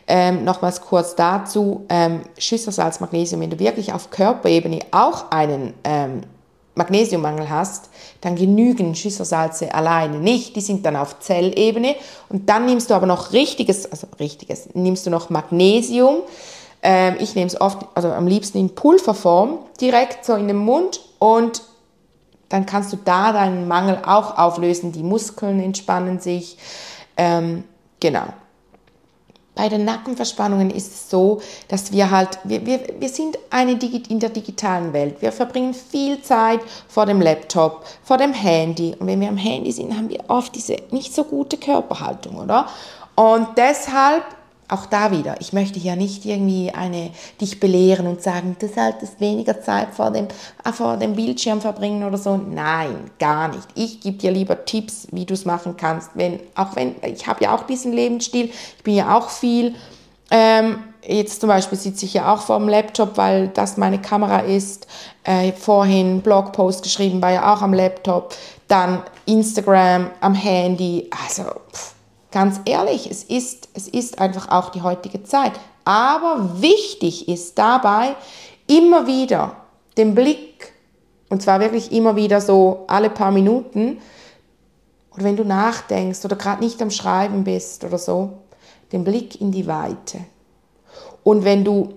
Ähm, nochmals kurz dazu, ähm, Schüsslersalz, Magnesium, wenn du wirklich auf Körperebene auch einen ähm, Magnesiummangel hast, dann genügen Schüsselsalze alleine nicht. Die sind dann auf Zellebene. Und dann nimmst du aber noch richtiges, also richtiges, nimmst du noch Magnesium. Ähm, ich nehme es oft, also am liebsten in Pulverform, direkt so in den Mund und dann kannst du da deinen Mangel auch auflösen. Die Muskeln entspannen sich. Ähm, genau. Bei den Nackenverspannungen ist es so, dass wir halt, wir, wir, wir sind eine in der digitalen Welt. Wir verbringen viel Zeit vor dem Laptop, vor dem Handy. Und wenn wir am Handy sind, haben wir oft diese nicht so gute Körperhaltung, oder? Und deshalb auch da wieder, ich möchte hier nicht irgendwie eine, dich belehren und sagen, du solltest weniger Zeit vor dem, äh, vor dem Bildschirm verbringen oder so. Nein, gar nicht. Ich gebe dir lieber Tipps, wie du es machen kannst. Wenn, auch wenn, ich habe ja auch diesen Lebensstil, ich bin ja auch viel, ähm, jetzt zum Beispiel sitze ich ja auch vor dem Laptop, weil das meine Kamera ist. Äh, vorhin Blogpost geschrieben, war ja auch am Laptop. Dann Instagram am Handy. Also, pff Ganz ehrlich, es ist, es ist einfach auch die heutige Zeit. Aber wichtig ist dabei immer wieder den Blick Und zwar wirklich immer wieder so alle paar Minuten. Oder wenn du nachdenkst oder gerade nicht am Schreiben bist oder so, den Blick in die Weite. Und wenn du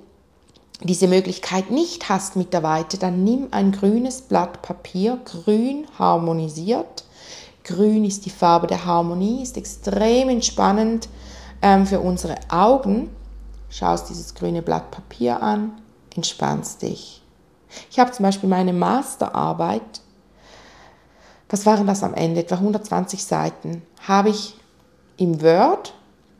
diese Möglichkeit nicht hast mit der Weite, dann nimm ein grünes Blatt Papier, grün harmonisiert. Grün ist die Farbe der Harmonie, ist extrem entspannend ähm, für unsere Augen. Schaust dieses grüne Blatt Papier an, entspannst dich. Ich habe zum Beispiel meine Masterarbeit, was waren das am Ende, etwa 120 Seiten, habe ich im Word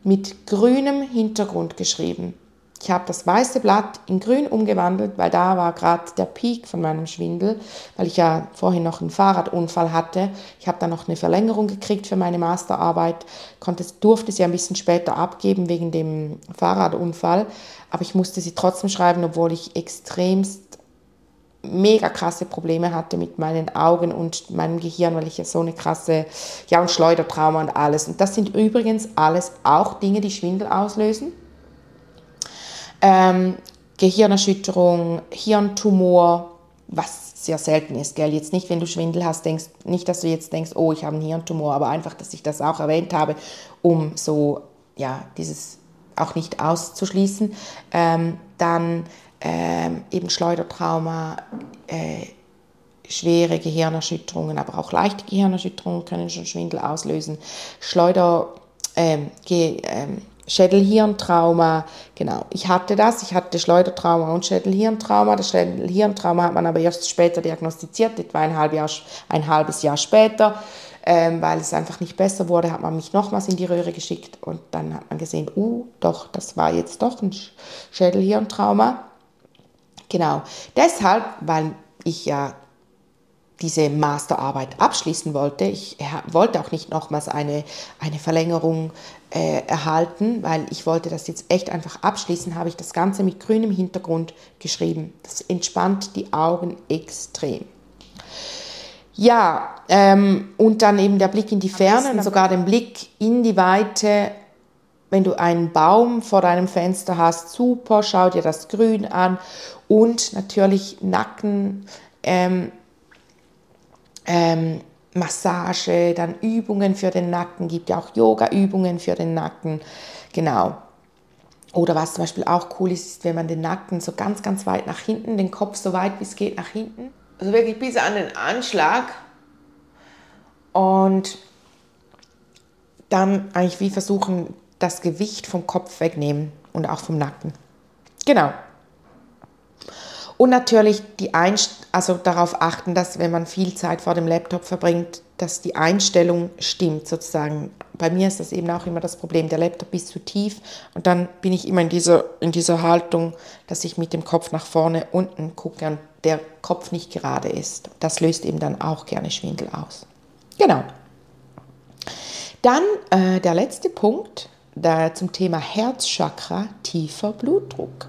mit grünem Hintergrund geschrieben. Ich habe das weiße Blatt in grün umgewandelt, weil da war gerade der Peak von meinem Schwindel, weil ich ja vorhin noch einen Fahrradunfall hatte. Ich habe dann noch eine Verlängerung gekriegt für meine Masterarbeit, konnte, durfte sie ein bisschen später abgeben wegen dem Fahrradunfall, aber ich musste sie trotzdem schreiben, obwohl ich extremst mega krasse Probleme hatte mit meinen Augen und meinem Gehirn, weil ich ja so eine krasse, ja und Schleudertrauma und alles. Und das sind übrigens alles auch Dinge, die Schwindel auslösen ähm, Gehirnerschütterung, Hirntumor, was sehr selten ist, gell? Jetzt nicht, wenn du Schwindel hast, denkst, nicht, dass du jetzt denkst, oh, ich habe einen Hirntumor, aber einfach, dass ich das auch erwähnt habe, um so, ja, dieses auch nicht auszuschließen. Ähm, dann ähm, eben Schleudertrauma, äh, schwere Gehirnerschütterungen, aber auch leichte Gehirnerschütterungen können schon Schwindel auslösen. Schleuder, ähm, ähm, Schädelhirntrauma, genau. Ich hatte das, ich hatte Schleudertrauma und Schädelhirntrauma. Das Schädelhirntrauma hat man aber erst später diagnostiziert, etwa ein, halb Jahr, ein halbes Jahr später, ähm, weil es einfach nicht besser wurde, hat man mich nochmals in die Röhre geschickt und dann hat man gesehen, uh, doch, das war jetzt doch ein Schädelhirntrauma. Genau. Deshalb, weil ich ja diese Masterarbeit abschließen wollte. Ich wollte auch nicht nochmals eine, eine Verlängerung äh, erhalten, weil ich wollte das jetzt echt einfach abschließen, habe ich das Ganze mit grünem Hintergrund geschrieben. Das entspannt die Augen extrem. Ja, ähm, und dann eben der Blick in die Ferne und sogar den Blick in die Weite. Wenn du einen Baum vor deinem Fenster hast, super, schau dir das Grün an und natürlich Nacken. Ähm, ähm, Massage, dann Übungen für den Nacken, gibt ja auch Yoga-Übungen für den Nacken, genau. Oder was zum Beispiel auch cool ist, ist, wenn man den Nacken so ganz, ganz weit nach hinten, den Kopf so weit wie es geht nach hinten, also wirklich bis an den Anschlag und dann eigentlich wie versuchen, das Gewicht vom Kopf wegnehmen und auch vom Nacken. Genau. Und natürlich die Einst also darauf achten, dass wenn man viel Zeit vor dem Laptop verbringt, dass die Einstellung stimmt sozusagen. Bei mir ist das eben auch immer das Problem, der Laptop ist zu tief und dann bin ich immer in dieser, in dieser Haltung, dass ich mit dem Kopf nach vorne unten gucke und der Kopf nicht gerade ist. Das löst eben dann auch gerne Schwindel aus. Genau. Dann äh, der letzte Punkt da zum Thema Herzchakra, tiefer Blutdruck.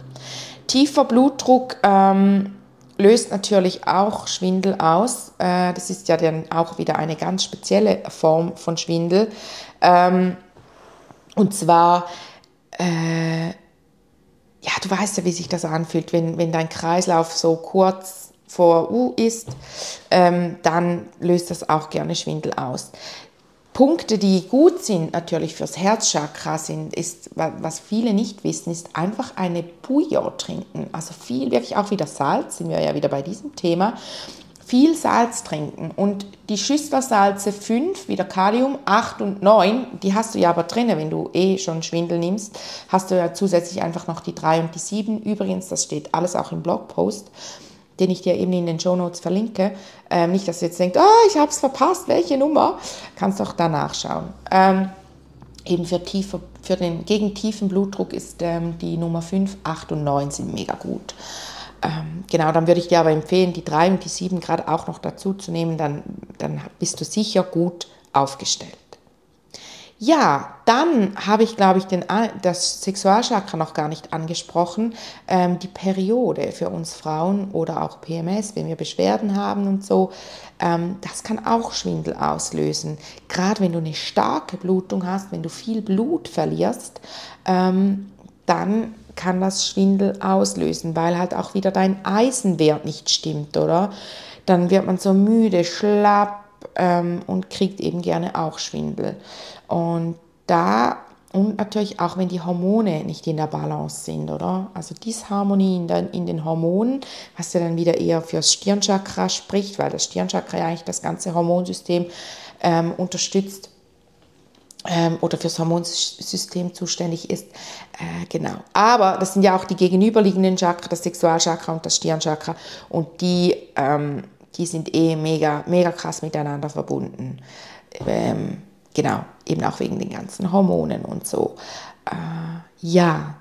Tiefer Blutdruck ähm, löst natürlich auch Schwindel aus. Äh, das ist ja dann auch wieder eine ganz spezielle Form von Schwindel. Ähm, und zwar, äh, ja, du weißt ja, wie sich das anfühlt, wenn, wenn dein Kreislauf so kurz vor U ist, ähm, dann löst das auch gerne Schwindel aus. Punkte, die gut sind natürlich fürs Herzchakra sind, ist, was viele nicht wissen, ist einfach eine Bouillon trinken. Also viel, wirklich auch wieder Salz, sind wir ja wieder bei diesem Thema. Viel Salz trinken und die Schüsslersalze 5, wieder Kalium, 8 und 9, die hast du ja aber drin, wenn du eh schon Schwindel nimmst, hast du ja zusätzlich einfach noch die 3 und die 7. Übrigens, das steht alles auch im Blogpost den ich dir eben in den Show Notes verlinke. Ähm, nicht, dass du jetzt denkst, oh, ich habe es verpasst, welche Nummer? Kannst auch da nachschauen. Ähm, eben für, tiefer, für den gegen tiefen Blutdruck ist ähm, die Nummer 5, 8 und 9 sind mega gut. Ähm, genau, dann würde ich dir aber empfehlen, die 3 und die 7 gerade auch noch dazu zu nehmen, dann, dann bist du sicher gut aufgestellt. Ja, dann habe ich, glaube ich, den, das Sexualchakra noch gar nicht angesprochen. Ähm, die Periode für uns Frauen oder auch PMS, wenn wir Beschwerden haben und so, ähm, das kann auch Schwindel auslösen. Gerade wenn du eine starke Blutung hast, wenn du viel Blut verlierst, ähm, dann kann das Schwindel auslösen, weil halt auch wieder dein Eisenwert nicht stimmt, oder? dann wird man so müde, schlapp ähm, und kriegt eben gerne auch Schwindel. Und da und natürlich auch, wenn die Hormone nicht in der Balance sind, oder? Also Disharmonie in, den, in den Hormonen, was ja dann wieder eher fürs Stirnchakra spricht, weil das Stirnchakra ja eigentlich das ganze Hormonsystem ähm, unterstützt ähm, oder fürs Hormonsystem zuständig ist. Äh, genau. Aber das sind ja auch die gegenüberliegenden Chakra, das Sexualchakra und das Stirnchakra. Und die, ähm, die sind eh mega, mega krass miteinander verbunden. Ähm, genau, eben auch wegen den ganzen Hormonen und so. Äh, ja,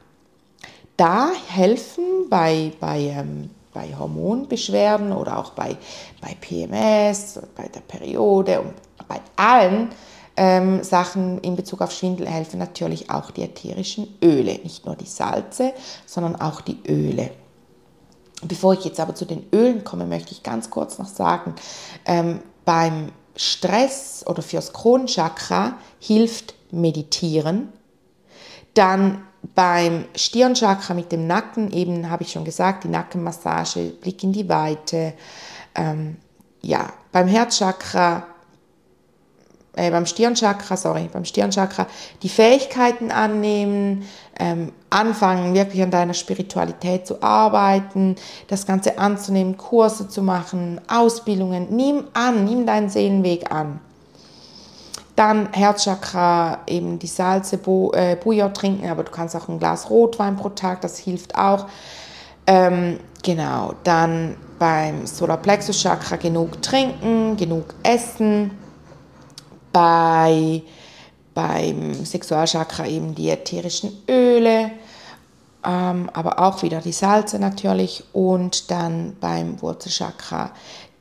da helfen bei, bei, ähm, bei Hormonbeschwerden oder auch bei, bei PMS, bei der Periode und bei allen ähm, Sachen in Bezug auf Schwindel helfen natürlich auch die ätherischen Öle, nicht nur die Salze, sondern auch die Öle. Bevor ich jetzt aber zu den Ölen komme, möchte ich ganz kurz noch sagen, ähm, beim Stress oder fürs Kronchakra hilft Meditieren. Dann beim Stirnchakra mit dem Nacken, eben habe ich schon gesagt, die Nackenmassage, Blick in die Weite. Ähm, ja, beim Herzchakra äh, beim Stirnchakra, sorry, beim Stirnchakra die Fähigkeiten annehmen, ähm, anfangen wirklich an deiner Spiritualität zu arbeiten, das Ganze anzunehmen, Kurse zu machen, Ausbildungen, nimm an, nimm deinen Seelenweg an. Dann Herzchakra, eben die Salze, Bo, äh, Bouillon trinken, aber du kannst auch ein Glas Rotwein pro Tag, das hilft auch. Ähm, genau, dann beim Solarplexus Chakra genug trinken, genug essen bei, beim Sexualchakra eben die ätherischen Öle, ähm, aber auch wieder die Salze natürlich und dann beim Wurzelchakra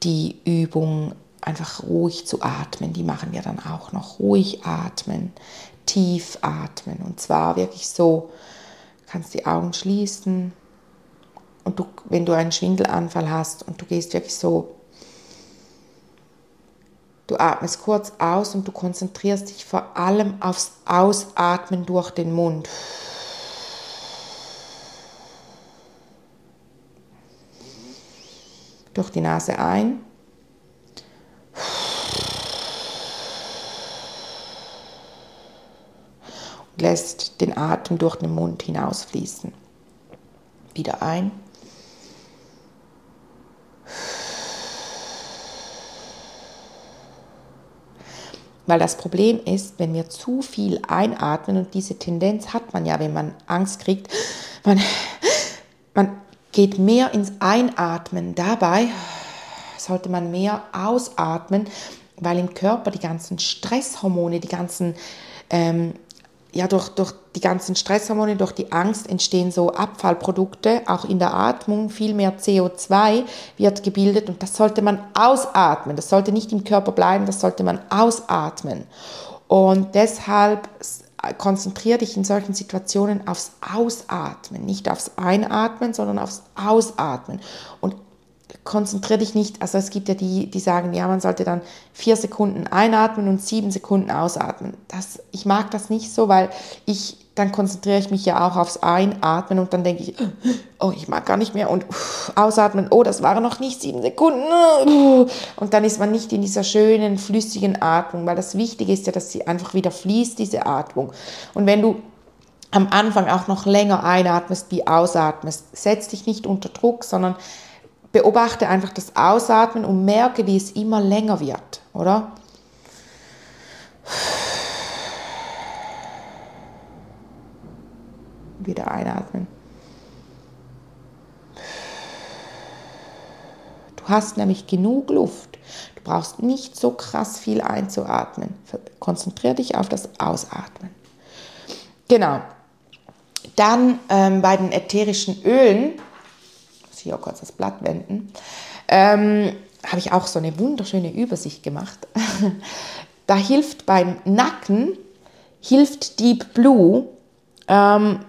die Übung einfach ruhig zu atmen. Die machen wir dann auch noch. Ruhig atmen, tief atmen und zwar wirklich so, kannst die Augen schließen und du, wenn du einen Schwindelanfall hast und du gehst wirklich so Du atmest kurz aus und du konzentrierst dich vor allem aufs Ausatmen durch den Mund. Durch die Nase ein. Und lässt den Atem durch den Mund hinausfließen. Wieder ein. Weil das Problem ist, wenn wir zu viel einatmen, und diese Tendenz hat man ja, wenn man Angst kriegt, man, man geht mehr ins Einatmen. Dabei sollte man mehr ausatmen, weil im Körper die ganzen Stresshormone, die ganzen ähm, ja, durch, durch die ganzen Stresshormone, durch die Angst entstehen so Abfallprodukte, auch in der Atmung, viel mehr CO2 wird gebildet und das sollte man ausatmen. Das sollte nicht im Körper bleiben, das sollte man ausatmen. Und deshalb konzentriere dich in solchen Situationen aufs Ausatmen, nicht aufs Einatmen, sondern aufs Ausatmen. Und konzentriere dich nicht, also es gibt ja die, die sagen, ja, man sollte dann vier Sekunden einatmen und sieben Sekunden ausatmen. Das, ich mag das nicht so, weil ich, dann konzentriere ich mich ja auch aufs Einatmen und dann denke ich, oh, ich mag gar nicht mehr und ausatmen, oh, das waren noch nicht sieben Sekunden. Und dann ist man nicht in dieser schönen, flüssigen Atmung, weil das Wichtige ist ja, dass sie einfach wieder fließt, diese Atmung. Und wenn du am Anfang auch noch länger einatmest wie ausatmest, setz dich nicht unter Druck, sondern beobachte einfach das Ausatmen und merke, wie es immer länger wird, oder? Wieder einatmen. Du hast nämlich genug Luft. Du brauchst nicht so krass viel einzuatmen. Konzentriere dich auf das Ausatmen. Genau. Dann ähm, bei den ätherischen Ölen muss auch kurz das Blatt wenden, ähm, habe ich auch so eine wunderschöne Übersicht gemacht. da hilft beim Nacken, hilft Deep Blue ähm,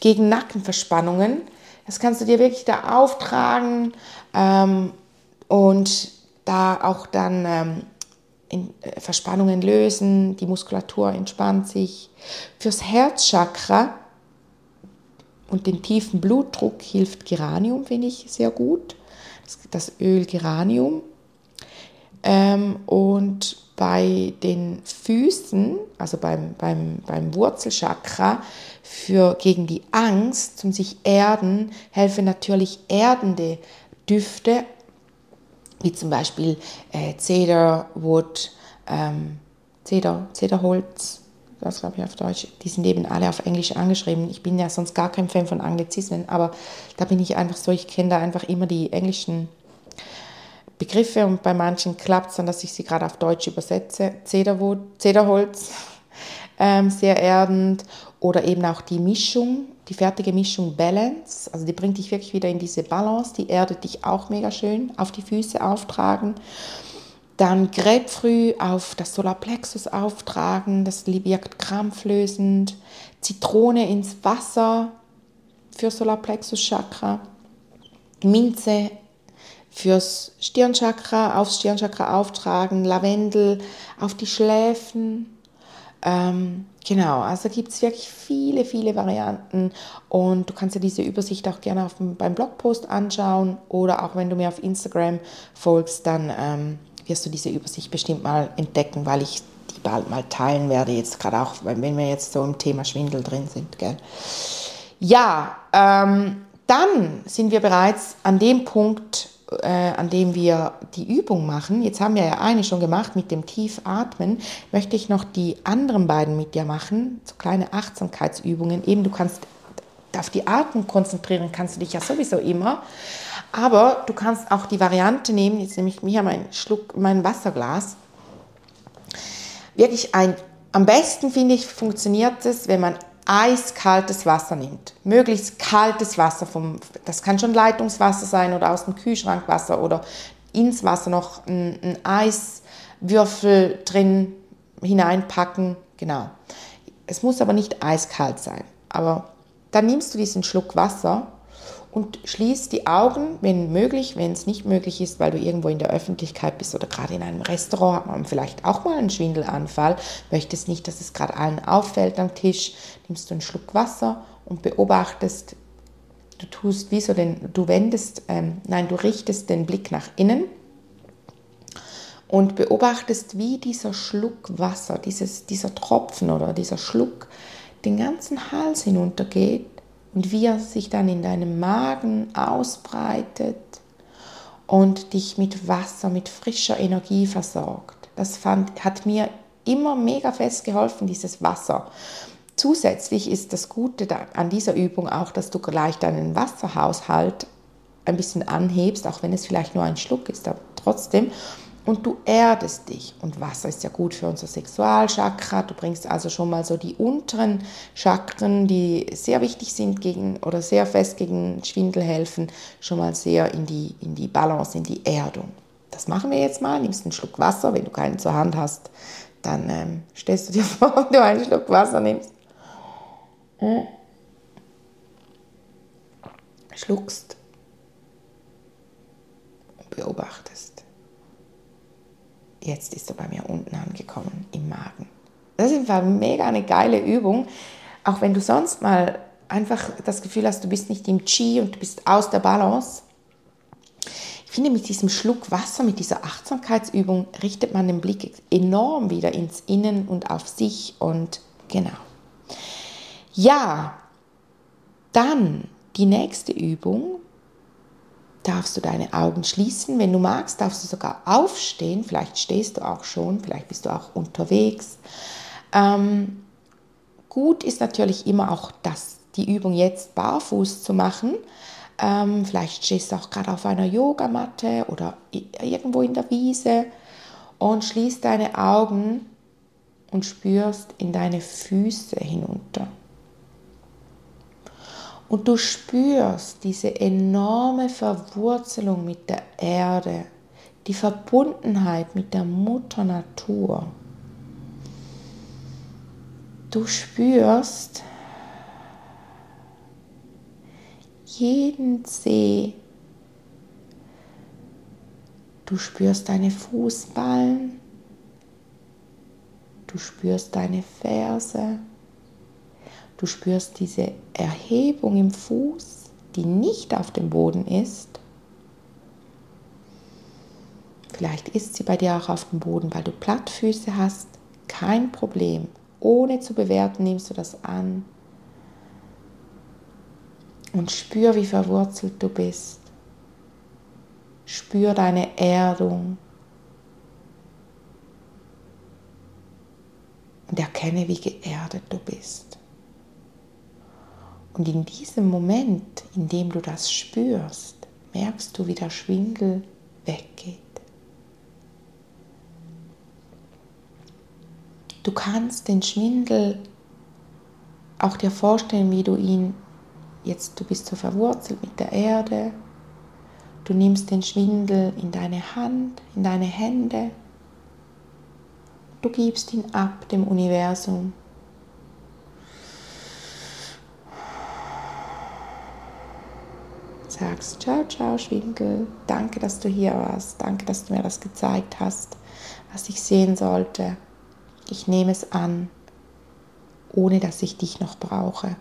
gegen Nackenverspannungen. Das kannst du dir wirklich da auftragen ähm, und da auch dann ähm, in, äh, Verspannungen lösen, die Muskulatur entspannt sich. Fürs Herzchakra und den tiefen Blutdruck hilft Geranium, finde ich sehr gut. das Öl Geranium. Ähm, und bei den Füßen, also beim, beim, beim Wurzelchakra, für, gegen die Angst, zum sich erden, helfen natürlich erdende Düfte, wie zum Beispiel äh, Cedarwood, ähm, Cedar, Cederholz, das glaube ich auf Deutsch, die sind eben alle auf Englisch angeschrieben. Ich bin ja sonst gar kein Fan von Anglizismen, aber da bin ich einfach so, ich kenne da einfach immer die englischen Begriffe und bei manchen klappt es dann, dass ich sie gerade auf Deutsch übersetze. Cederwood, Cederholz, ähm, sehr erdend oder eben auch die Mischung, die fertige Mischung Balance, also die bringt dich wirklich wieder in diese Balance, die erdet dich auch mega schön auf die Füße auftragen. Dann Grapefruit auf das Solarplexus auftragen, das wirkt krampflösend. Zitrone ins Wasser für Solarplexus Chakra. Minze fürs Stirnchakra, aufs Stirnchakra auftragen. Lavendel auf die Schläfen. Ähm, genau, also gibt es wirklich viele, viele Varianten und du kannst dir diese Übersicht auch gerne auf, beim Blogpost anschauen oder auch wenn du mir auf Instagram folgst, dann ähm, wirst du diese Übersicht bestimmt mal entdecken, weil ich die bald mal teilen werde, jetzt gerade auch, wenn wir jetzt so im Thema Schwindel drin sind. Gell? Ja, ähm, dann sind wir bereits an dem Punkt, äh, an dem wir die Übung machen. Jetzt haben wir ja eine schon gemacht mit dem Tiefatmen. Möchte ich noch die anderen beiden mit dir machen, so kleine Achtsamkeitsübungen. Eben, du kannst auf die Atmung konzentrieren, kannst du dich ja sowieso immer. Aber du kannst auch die Variante nehmen, jetzt nehme ich hier meinen Schluck, mein Wasserglas. Wirklich ein, am besten finde ich, funktioniert es, wenn man eiskaltes Wasser nimmt. Möglichst kaltes Wasser, vom, das kann schon Leitungswasser sein oder aus dem Kühlschrankwasser oder ins Wasser noch ein Eiswürfel drin hineinpacken. Genau. Es muss aber nicht eiskalt sein. Aber dann nimmst du diesen Schluck Wasser und schließ die Augen, wenn möglich, wenn es nicht möglich ist, weil du irgendwo in der Öffentlichkeit bist oder gerade in einem Restaurant hat man vielleicht auch mal einen Schwindelanfall, möchtest nicht, dass es gerade allen auffällt am Tisch, nimmst du einen Schluck Wasser und beobachtest, du tust wie so den, du wendest, ähm, nein, du richtest den Blick nach innen und beobachtest, wie dieser Schluck Wasser, dieses, dieser Tropfen oder dieser Schluck den ganzen Hals hinuntergeht und wie er sich dann in deinem Magen ausbreitet und dich mit Wasser, mit frischer Energie versorgt. Das fand, hat mir immer mega fest geholfen, dieses Wasser. Zusätzlich ist das Gute an dieser Übung auch, dass du gleich deinen Wasserhaushalt ein bisschen anhebst, auch wenn es vielleicht nur ein Schluck ist, aber trotzdem und du erdest dich. Und Wasser ist ja gut für unser Sexualchakra. Du bringst also schon mal so die unteren Chakren, die sehr wichtig sind gegen oder sehr fest gegen Schwindel helfen, schon mal sehr in die, in die Balance, in die Erdung. Das machen wir jetzt mal. Nimmst einen Schluck Wasser. Wenn du keinen zur Hand hast, dann ähm, stellst du dir vor, wenn du einen Schluck Wasser nimmst. Schluckst und beobachtest jetzt ist er bei mir unten angekommen im Magen. Das ist einfach mega eine geile Übung, auch wenn du sonst mal einfach das Gefühl hast, du bist nicht im Chi und du bist aus der Balance. Ich finde, mit diesem Schluck Wasser, mit dieser Achtsamkeitsübung richtet man den Blick enorm wieder ins Innen und auf sich und genau. Ja, dann die nächste Übung darfst du deine Augen schließen. Wenn du magst, darfst du sogar aufstehen. Vielleicht stehst du auch schon, vielleicht bist du auch unterwegs. Ähm, gut ist natürlich immer auch das, die Übung jetzt barfuß zu machen. Ähm, vielleicht stehst du auch gerade auf einer Yogamatte oder irgendwo in der Wiese und schließt deine Augen und spürst in deine Füße hinunter. Und du spürst diese enorme Verwurzelung mit der Erde, die Verbundenheit mit der Mutter Natur. Du spürst jeden See. Du spürst deine Fußballen. Du spürst deine Ferse. Du spürst diese Erhebung im Fuß, die nicht auf dem Boden ist. Vielleicht ist sie bei dir auch auf dem Boden, weil du Plattfüße hast. Kein Problem. Ohne zu bewerten nimmst du das an. Und spür, wie verwurzelt du bist. Spür deine Erdung. Und erkenne, wie geerdet du bist. Und in diesem Moment, in dem du das spürst, merkst du, wie der Schwindel weggeht. Du kannst den Schwindel auch dir vorstellen, wie du ihn jetzt, du bist so verwurzelt mit der Erde. Du nimmst den Schwindel in deine Hand, in deine Hände. Du gibst ihn ab dem Universum. Sagst, ciao, ciao, Schwindel. Danke, dass du hier warst. Danke, dass du mir das gezeigt hast, was ich sehen sollte ich nehme es an, ohne dass ich dich noch brauche.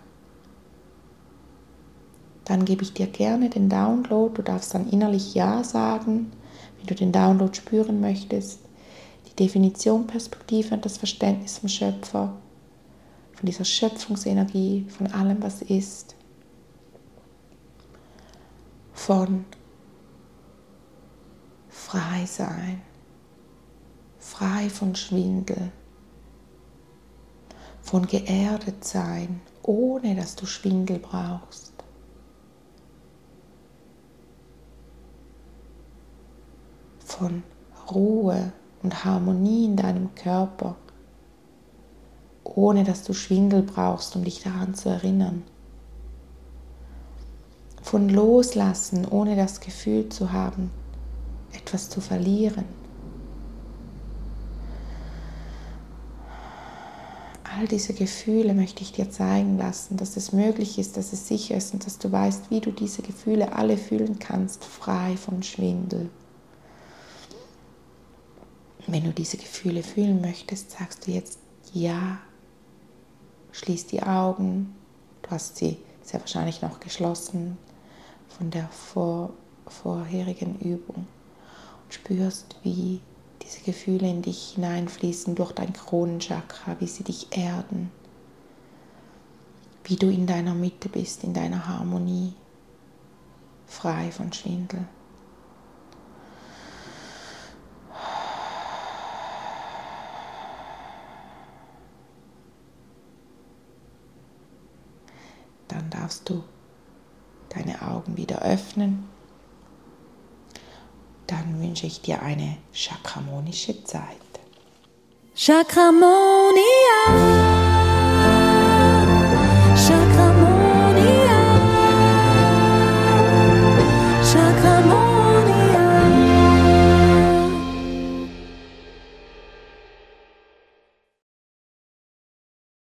Dann gebe ich dir gerne den Download. Du darfst dann innerlich Ja sagen, wenn du den Download spüren möchtest. Die Definition, Perspektive und das Verständnis vom Schöpfer, von dieser Schöpfungsenergie, von allem, was ist, von frei sein, frei von Schwindel, von geerdet sein, ohne dass du Schwindel brauchst. Von Ruhe und Harmonie in deinem Körper, ohne dass du Schwindel brauchst, um dich daran zu erinnern. Von Loslassen, ohne das Gefühl zu haben, etwas zu verlieren. all diese Gefühle möchte ich dir zeigen lassen, dass es möglich ist, dass es sicher ist und dass du weißt, wie du diese Gefühle alle fühlen kannst, frei von Schwindel. Wenn du diese Gefühle fühlen möchtest, sagst du jetzt ja, schließ die Augen, du hast sie sehr wahrscheinlich noch geschlossen von der vor, vorherigen Übung und spürst, wie diese Gefühle in dich hineinfließen durch dein Kronenchakra, wie sie dich erden, wie du in deiner Mitte bist, in deiner Harmonie, frei von Schwindel. Dann darfst du deine Augen wieder öffnen dann wünsche ich dir eine chakramonische Zeit. Chakramonie.